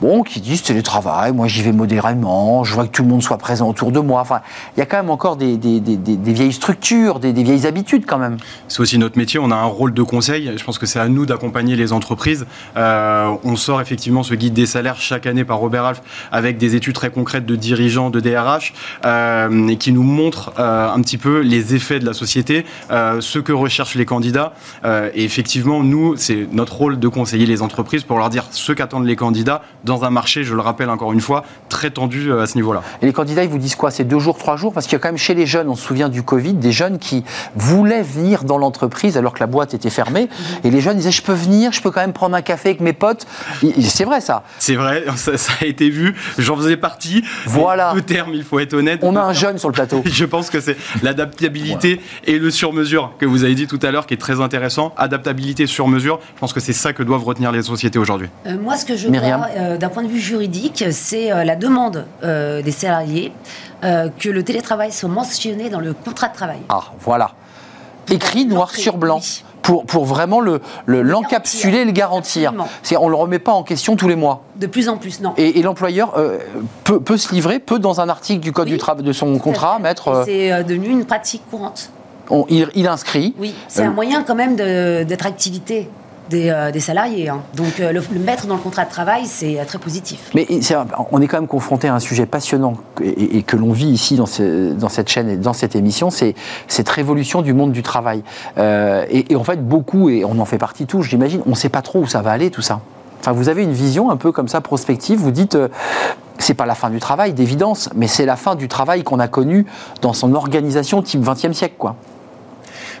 bon, qui disent télétravail, moi j'y vais modérément, je vois que tout le monde soit présent autour de moi. Enfin, il y a quand même encore des, des- des- des- vieilles structures, des, vieilles habitudes quand même. C'est aussi notre métier, on a un rôle de conseil. Je pense que c'est à nous d'accompagner les entreprises. Euh, on sort effectivement ce guide des salaires chaque année par Robert Alf avec des études très concrètes de dirigeants, de DRH, euh, et qui nous montrent euh, un petit peu les effets de la société, ce que recherchent les candidats. Et effectivement, nous, c'est notre rôle de conseiller les entreprises pour leur dire ce qu'attendent les candidats dans un marché, je le rappelle encore une fois, très tendu à ce niveau-là. Et les candidats, ils vous disent quoi? C'est deux jours, trois jours? Parce qu'il y a quand même chez les jeunes, on se souvient du Covid, des jeunes qui voulaient venir dans l'entreprise alors que la boîte était fermée. Mhm. Et les jeunes disaient Je peux venir, je peux quand même prendre un café avec mes potes. C'est vrai ça. C'est vrai, ça, a été vu. J'en faisais partie. Voilà. Le terme, il faut être honnête. On a un jeune sur le plateau. je pense que c'est l'adaptabilité et le sur-mesure que vous avez dit tout à l'heure qui est très intéressant. Adaptabilité sur-mesure, je pense que c'est ça que doivent retenir les sociétés aujourd'hui. Euh, moi, ce que je vois euh, d'un point de vue juridique, c'est euh, la demande des salariés que le télétravail soit mentionné dans le contrat de travail. Ah, voilà. Écrit noir sur blanc. Pour, pour, vraiment l'encapsuler le, le garantir. on ne le remet pas en question tous les mois. De plus en plus, non. Et, l'employeur peut, peut, se livrer, peut dans un article du code du travail de son contrat mettre. C'est devenu une pratique courante. il, inscrit. Oui, c'est un moyen quand même d'attractivité des, euh, des salariés. Hein. Donc euh, le, mettre dans le contrat de travail, c'est euh, très positif. Mais on est quand même confronté à un sujet passionnant et, que l'on vit ici dans, dans, cette chaîne et dans cette émission, c'est cette révolution du monde du travail. Et, en fait, beaucoup, et on en fait partie tous, j'imagine, on ne sait pas trop où ça va aller tout ça. Enfin, vous avez une vision un peu comme ça prospective. Vous dites, c'est pas la fin du travail, d'évidence, mais c'est la fin du travail qu'on a connu dans son organisation type 20e siècle, quoi.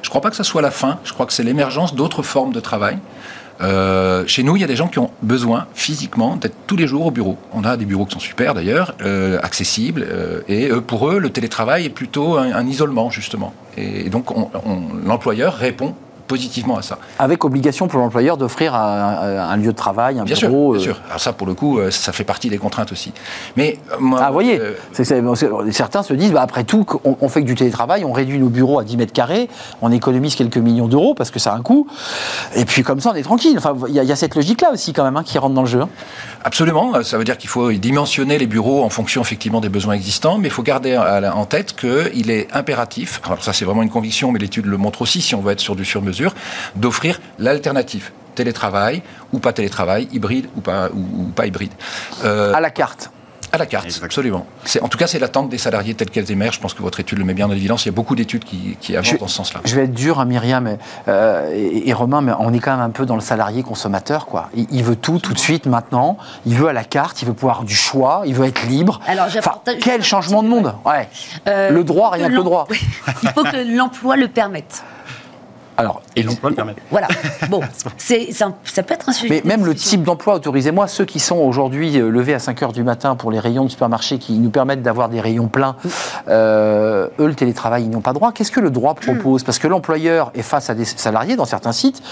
Je ne crois pas que ça soit la fin. Je crois que c'est l'émergence d'autres formes de travail. Euh, chez nous, il y a des gens qui ont besoin physiquement d'être tous les jours au bureau. On a des bureaux qui sont super d'ailleurs, euh, accessibles, euh, et pour eux, le télétravail est plutôt un, isolement justement. Et, donc, l'employeur répond positivement à ça. Avec obligation pour l'employeur d'offrir un, lieu de travail, un bien bureau. Sûr, bien sûr. Alors ça, pour le coup, ça fait partie des contraintes aussi. Mais moi, ah, vous voyez, certains se disent, bah, après tout, on, fait que du télétravail, on réduit nos bureaux à 10 mètres carrés, on économise quelques millions d'euros parce que ça a un coût, et puis comme ça, on est tranquille. Enfin, il y, a cette logique-là aussi quand même hein, qui rentre dans le jeu. Hein. Absolument. Ça veut dire qu'il faut dimensionner les bureaux en fonction effectivement des besoins existants, mais il faut garder en tête qu'il est impératif. Alors ça, c'est vraiment une conviction, mais l'étude le montre aussi. Si on veut être sur du sur-mesure, d'offrir l'alternative télétravail ou pas télétravail, hybride ou pas, ou, pas hybride. Euh, à la carte. À la carte, absolument. En tout cas, c'est l'attente des salariés telles qu'elles émergent. Je pense que votre étude le met bien en évidence. Il y a beaucoup d'études qui, qui, avancent dans ce sens-là. Je vais être dur, à hein, Myriam euh, et, Romain, mais on est quand même un peu dans le salarié consommateur. Quoi. Il, veut tout, tout de suite, maintenant. Il veut à la carte, il veut pouvoir du choix, il veut être libre. Alors, quel changement de monde ouais. Euh, Le droit, rien que le droit. il faut que l'emploi le permette. Alors, et l'emploi le permet. Voilà. Bon, c'est, ça, peut être un sujet. Mais même le type d'emploi, autorisez-moi, ceux qui sont aujourd'hui euh, levés à 5 h du matin pour les rayons de supermarché qui nous permettent d'avoir des rayons pleins, euh, eux, le télétravail, ils n'ont pas droit. Qu'est-ce que le droit propose? Parce que l'employeur est face à des salariés dans certains sites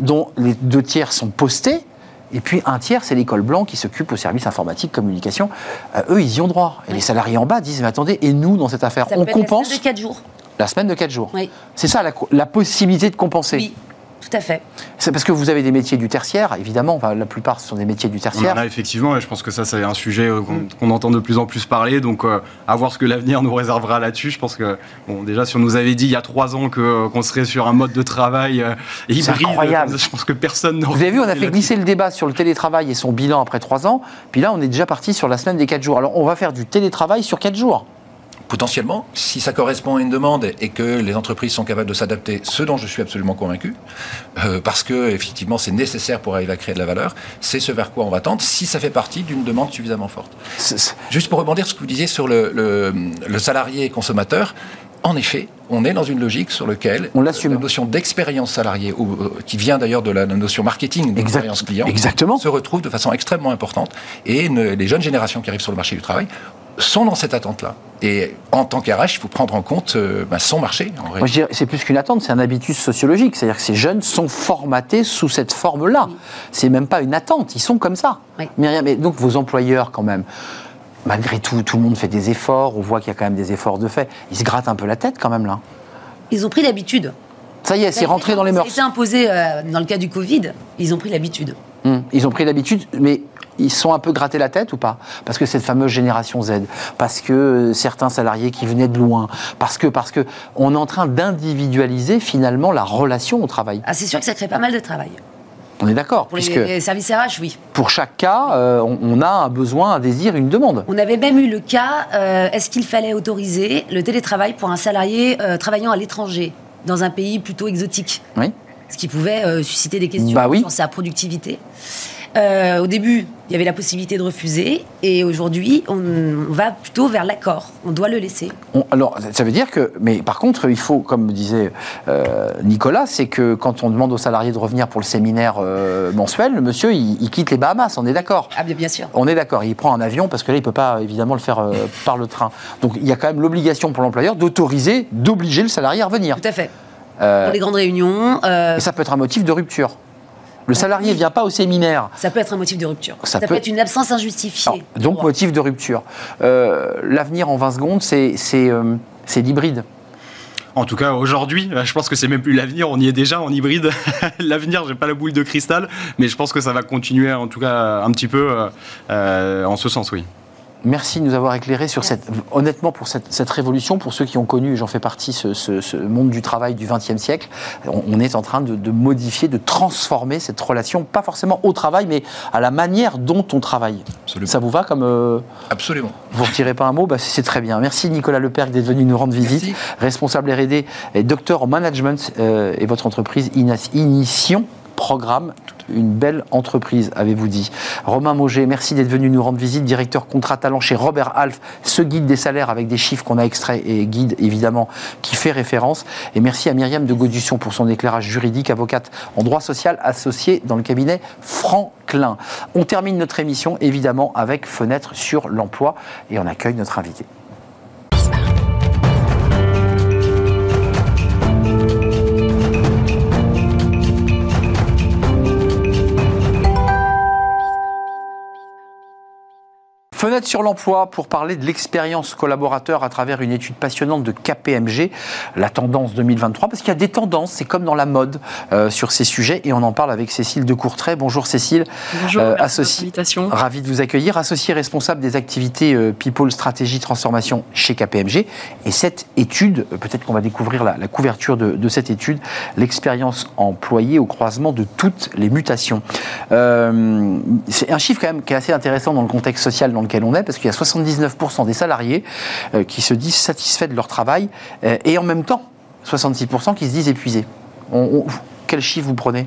dont les deux tiers sont postés. Et puis un tiers, c'est l'école blanc qui s'occupe au service informatique, communication. Euh, eux, ils y ont droit. Et les salariés en bas disent, mais attendez, et nous, dans cette affaire, on compense. de 4 jours. La semaine de 4 jours. Oui. C'est ça la, possibilité de compenser. Oui. Tout à fait. C'est parce que vous avez des métiers du tertiaire, évidemment. Enfin, la plupart ce sont des métiers du tertiaire. On effectivement, et je pense que ça, c'est un sujet euh, mm. qu'on entend de plus en plus parler. Donc, euh, à voir ce que l'avenir nous réservera là-dessus. Je pense que, bon, déjà, si on nous avait dit il y a trois ans euh, qu'on serait sur un mode de travail hybride, incroyable. je pense que personne n'aurait. Vous avez vu, on a fait glisser le débat sur le télétravail et son bilan après trois ans. Puis là, on est déjà parti sur la semaine des quatre jours. Alors, on va faire du télétravail sur quatre jours potentiellement, si ça correspond à une demande et que les entreprises sont capables de s'adapter, ce dont je suis absolument convaincu, euh, parce que effectivement c'est nécessaire pour arriver à créer de la valeur, c'est ce vers quoi on va tendre si ça fait partie d'une demande suffisamment forte. Juste pour rebondir sur ce que vous disiez sur le, le, salarié consommateur, en effet, on est dans une logique sur laquelle on la notion d'expérience salariée, euh, qui vient d'ailleurs de la notion marketing d'expérience client, Exactement. se retrouve de façon extrêmement importante. Et les jeunes générations qui arrivent sur le marché du travail sont dans cette attente-là. Et en tant qu'RH, il faut prendre en compte euh, bah, son marché. En Moi, je dirais, c'est plus qu'une attente, c'est un habitus sociologique. C'est-à-dire que ces jeunes sont formatés sous cette forme-là. C'est même pas une attente, ils sont comme ça. Oui. Myriam, donc vos employeurs, quand même, malgré tout, tout le monde fait des efforts, on voit qu'il y a quand même des efforts de fait. Ils se grattent un peu la tête, quand même, là. Ils ont pris l'habitude. Ça y est, c'est rentré dans les mœurs. Été imposé euh, dans le cas du Covid, ils ont pris l'habitude. Hum, ils ont pris l'habitude, mais ils sont un peu grattés la tête ou pas? Parce que cette fameuse génération Z, parce que euh, certains salariés qui venaient de loin, parce que parce que on est en train d'individualiser finalement la relation au travail. Ah, c'est sûr que ça crée pas mal de travail. On est d'accord. Pour les, services RH, oui. Pour chaque cas, euh, on, a un besoin, un désir, une demande. On avait même eu le cas, euh, est-ce qu'il fallait autoriser le télétravail pour un salarié travaillant à l'étranger, dans un pays plutôt exotique? Oui. Ce qui pouvait susciter des questions bah oui. sur sa productivité. Euh, au début, il y avait la possibilité de refuser, et aujourd'hui, on, va plutôt vers l'accord. On doit le laisser. alors, ça veut dire que, mais par contre, il faut, comme disait euh, Nicolas, c'est que quand on demande aux salariés de revenir pour le séminaire euh, mensuel, le monsieur, il, quitte les Bahamas, on est d'accord Ah bien, bien sûr. On est d'accord, il prend un avion parce que là, il ne peut pas évidemment le faire par le train. Donc, il y a quand même l'obligation pour l'employeur d'autoriser, d'obliger le salarié à revenir. Tout à fait. pour les grandes réunions. Et ça peut être un motif de rupture. Le salarié ne vient pas au séminaire. Ça peut être un motif de rupture. Ça, peut, être une absence injustifiée. donc, motif de rupture. Euh, l'avenir en 20 secondes, c'est euh, l'hybride. En tout cas, aujourd'hui, euh, je pense que c'est même plus l'avenir, on y est déjà en hybride. l'avenir, j'ai pas la boule de cristal, mais je pense que ça va continuer, en tout cas, un petit peu en ce sens, oui. Merci de nous avoir éclairé sur cette, honnêtement, pour cette, révolution, pour ceux qui ont connu, j'en fais partie, ce, monde du travail du XXe siècle. On, est en train de, modifier, de transformer cette relation, pas forcément au travail, mais à la manière dont on travaille. Ça vous va comme. Euh, Absolument. Vous ne retirez pas un mot? Bah, C'est très bien. Merci Nicolas Leperc d'être venu nous rendre visite. Responsable RD et docteur en management euh, et votre entreprise Inition programme. Une belle entreprise, avez-vous dit. Romain Mauger, merci d'être venu nous rendre visite, directeur contrat talent chez Robert Half, ce guide des salaires avec des chiffres qu'on a extraits et guide évidemment qui fait référence. Et merci à Myriam de Gaudussion pour son éclairage juridique, avocate en droit social associée dans le cabinet Franklin. On termine notre émission évidemment avec Fenêtre sur l'emploi et on accueille notre invité. Fenêtre sur l'emploi pour parler de l'expérience collaborateur à travers une étude passionnante de KPMG, la tendance 2023, parce qu'il y a des tendances, c'est comme dans la mode euh, sur ces sujets, et on en parle avec Cécile de Courtrai. Bonjour Cécile. Bonjour, euh, associée, Ravi de vous accueillir, associée responsable des activités euh, People Stratégie Transformation chez KPMG. Et cette étude, peut-être qu'on va découvrir la, couverture de, cette étude, l'expérience employée au croisement de toutes les mutations. c'est un chiffre quand même qui est assez intéressant dans le contexte social dans lequel on est, parce qu'il y a 79% des salariés euh, qui se disent satisfaits de leur travail, euh, et en même temps, 66% qui se disent épuisés. quel chiffre vous prenez?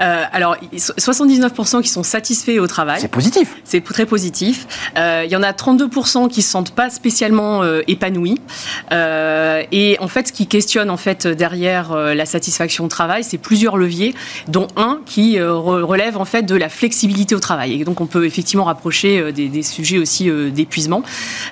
Euh, alors, 79% qui sont satisfaits au travail. C'est positif. C'est très positif. Euh, il y en a 32% qui se sentent pas spécialement euh, épanouis. et en fait, ce qui questionne en fait derrière la satisfaction au travail, c'est plusieurs leviers, dont un qui relève en fait de la flexibilité au travail. Et donc, on peut effectivement rapprocher des, sujets aussi d'épuisement.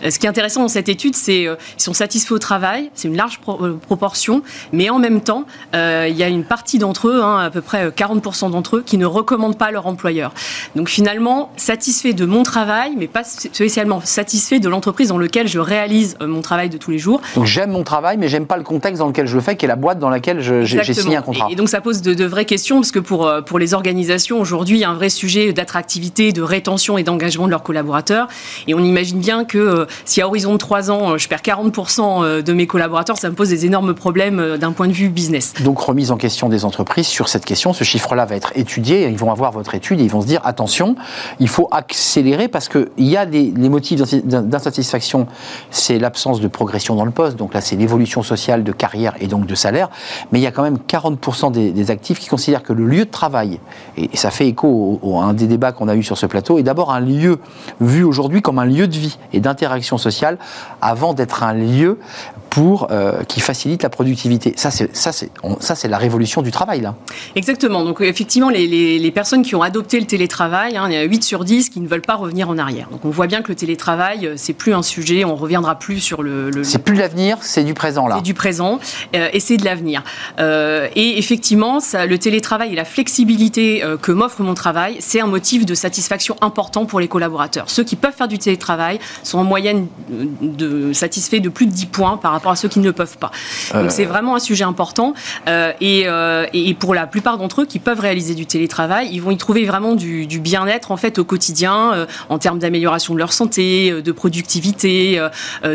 ce qui est intéressant dans cette étude, c'est qu'ils sont satisfaits au travail. C'est une large proportion, mais en même temps, il y a une partie d'entre eux, hein, à peu près 40% d'entre eux qui ne recommandent pas leur employeur. Donc finalement, satisfait de mon travail, mais pas spécialement satisfait de l'entreprise dans laquelle je réalise euh, mon travail de tous les jours. Donc j'aime mon travail, mais j'aime pas le contexte dans lequel je le fais, qui est la boîte dans laquelle j'ai signé un contrat. Et, donc ça pose de, vraies questions, parce que pour, euh, pour les organisations, aujourd'hui, il y a un vrai sujet d'attractivité, de rétention et d'engagement de leurs collaborateurs. Et on imagine bien que euh, si à horizon de 3 ans, je perds 40% de mes collaborateurs, ça me pose des énormes problèmes d'un point de vue business. Donc remise en question des entreprises sur cette question, ce chiffre-là va être étudié, ils vont avoir votre étude et ils vont se dire attention, il faut accélérer parce qu'il y a des motifs d'insatisfaction, c'est l'absence de progression dans le poste, donc là c'est l'évolution sociale de carrière et donc de salaire, mais il y a quand même 40% des, actifs qui considèrent que le lieu de travail, et, ça fait écho à un des débats qu'on a eu sur ce plateau, est d'abord un lieu vu aujourd'hui comme un lieu de vie et d'interaction sociale avant d'être un lieu pour euh, qui facilite la productivité. Ça, c'est ça, c'est ça, c'est la révolution du travail là. Exactement. Donc effectivement, les, les, personnes qui ont adopté le télétravail, hein, il y a 8 sur 10 qui ne veulent pas revenir en arrière. Donc on voit bien que le télétravail, euh, c'est plus un sujet. On reviendra plus sur le. le c'est plus l'avenir, c'est du présent là. C'est du présent euh, et c'est de l'avenir. Euh, et effectivement, ça, le télétravail et la flexibilité que m'offre mon travail, c'est un motif de satisfaction important pour les collaborateurs. Ceux qui peuvent faire du télétravail sont en moyenne de, satisfaits de plus de 10 points par rapport à ceux qui ne le peuvent pas. Donc c'est vraiment un sujet important. Euh, et, euh, et, pour la plupart d'entre eux qui peuvent réaliser du télétravail, ils vont y trouver vraiment du, bien-être en fait au quotidien, euh, en termes d'amélioration de leur santé, de productivité,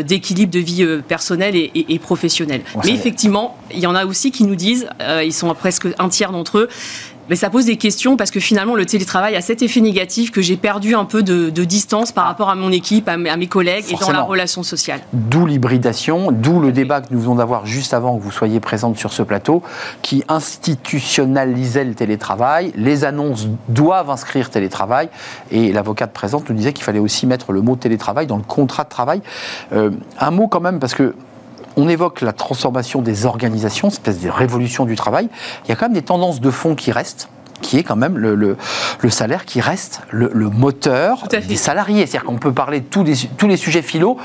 d'équilibre de vie personnelle et, et professionnelle. Mais effectivement, il y en a aussi qui nous disent, ils sont presque un tiers d'entre eux, mais ça pose des questions parce que finalement le télétravail a cet effet négatif que j'ai perdu un peu de, distance par rapport à mon équipe, à mes, collègues et dans la relation sociale. D'où l'hybridation, d'où le débat que nous venons d'avoir juste avant que vous soyez présente sur ce plateau, qui institutionnalisait le télétravail. Les annonces doivent inscrire télétravail et l'avocate présente nous disait qu'il fallait aussi mettre le mot télétravail dans le contrat de travail. Euh, un mot quand même parce que on évoque la transformation des organisations, espèce de révolution du travail. Il y a quand même des tendances de fond qui restent qui est quand même le, le, salaire qui reste le, moteur des salariés. C'est-à-dire qu'on peut parler de tous les, tous les sujets philo,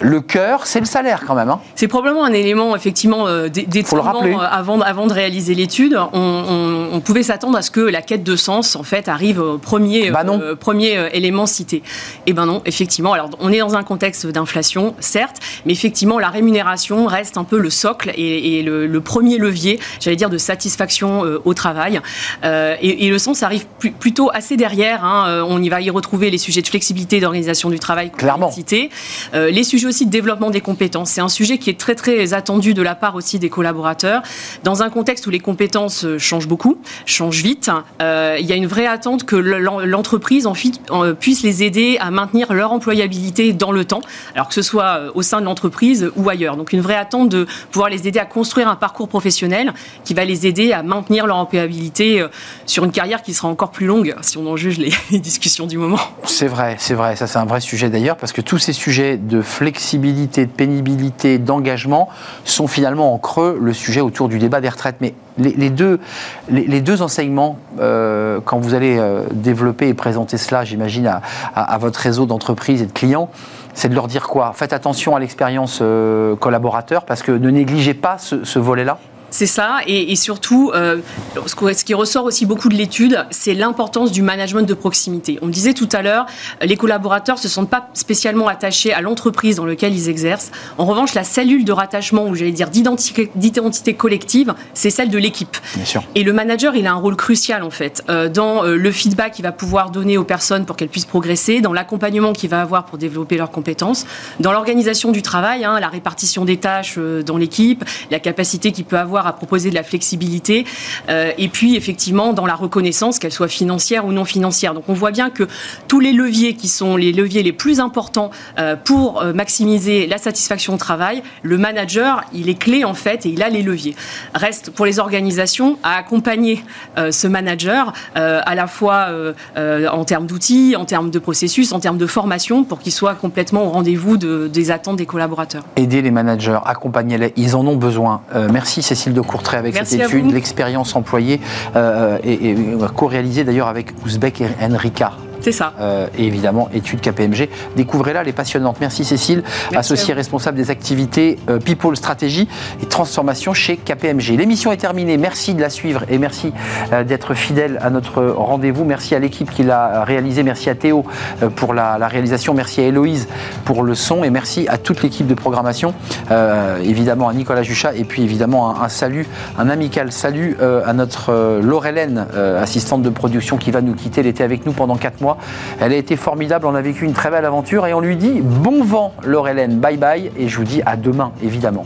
le cœur, c'est le salaire quand même. Hein. C'est probablement un élément effectivement euh, déterminant euh, avant, avant de réaliser l'étude. On, pouvait s'attendre à ce que la quête de sens en fait arrive au premier, bah euh, premier élément cité. Et eh ben non, effectivement. Alors on est dans un contexte d'inflation, certes, mais effectivement la rémunération reste un peu le socle et, le, premier levier, j'allais dire, de satisfaction au travail. et, le sens arrive plutôt assez derrière. Hein. On y va y retrouver les sujets de flexibilité, d'organisation du travail, clairement. Cité. les sujets aussi développement des compétences. C'est un sujet qui est très très attendu de la part aussi des collaborateurs. Dans un contexte où les compétences euh, changent beaucoup, changent vite, euh, il y a une vraie attente que l'entreprise puisse les aider à maintenir leur employabilité dans le temps, alors que ce soit euh, au sein de l'entreprise ou ailleurs. Donc une vraie attente de pouvoir les aider à construire un parcours professionnel qui va les aider à maintenir leur employabilité sur une carrière qui sera encore plus longue, si on en juge les discussions du moment. C'est vrai, c'est vrai. Ça, c'est un vrai sujet d'ailleurs, parce que tous ces sujets de flexibilité flexibilité, de pénibilité, d'engagement sont finalement en creux le sujet autour du débat des retraites. Mais les, deux, enseignements, euh, quand vous allez euh, développer et présenter cela, j'imagine, à, votre réseau d'entreprises et de clients, c'est de leur dire quoi? Faites attention à l'expérience euh, collaborateur parce que ne négligez pas ce volet-là. C'est ça, et, surtout, euh, ce qui ressort aussi beaucoup de l'étude, c'est l'importance du management de proximité. On disait tout à l'heure, les collaborateurs ne se sentent pas spécialement attachés à l'entreprise dans laquelle ils exercent. En revanche, la cellule de rattachement, ou j'allais dire d'identité collective, c'est celle de l'équipe. Et le manager, il a un rôle crucial en fait, euh, dans euh, le feedback qu'il va pouvoir donner aux personnes pour qu'elles puissent progresser, dans l'accompagnement qu'il va avoir pour développer leurs compétences, dans l'organisation du travail, hein, la répartition des tâches dans l'équipe, la capacité qu'il peut avoir à proposer de la flexibilité, euh, et puis effectivement dans la reconnaissance, qu'elle soit financière ou non financière. Donc on voit bien que tous les leviers qui sont les leviers les plus importants euh, pour euh, maximiser la satisfaction au travail, le manager, il est clé en fait et il a les leviers. Reste pour les organisations à accompagner ce manager à la fois en termes d'outils, en termes de processus, en termes de formation pour qu'il soit complètement au rendez-vous de, des attentes des collaborateurs. Aider les managers, accompagner-les, ils en ont besoin. merci Cécile de Courtrai avec cette étude, l'expérience employée, euh, et, et co-réalisée d'ailleurs avec Ouzbek et Enrica. C'est ça. Euh, et évidemment, études KPMG. Découvrez-la, elle est passionnante. Merci Cécile, associée responsable des activités euh, People Stratégie et Transformation chez KPMG. L'émission est terminée. Merci de la suivre et merci euh, d'être fidèle à notre rendez-vous. Merci à l'équipe qui l'a réalisé. Merci à Théo pour la, réalisation. Merci à Héloïse pour le son et merci à toute l'équipe de programmation. évidemment à Nicolas Juchat et puis évidemment un, salut, un amical salut à notre Laurelène, assistante de production qui va nous quitter. Elle était avec nous pendant 4 mois. Elle a été formidable, on a vécu une très belle aventure et on lui dit bon vent Laure Bye bye et je vous dis à demain évidemment.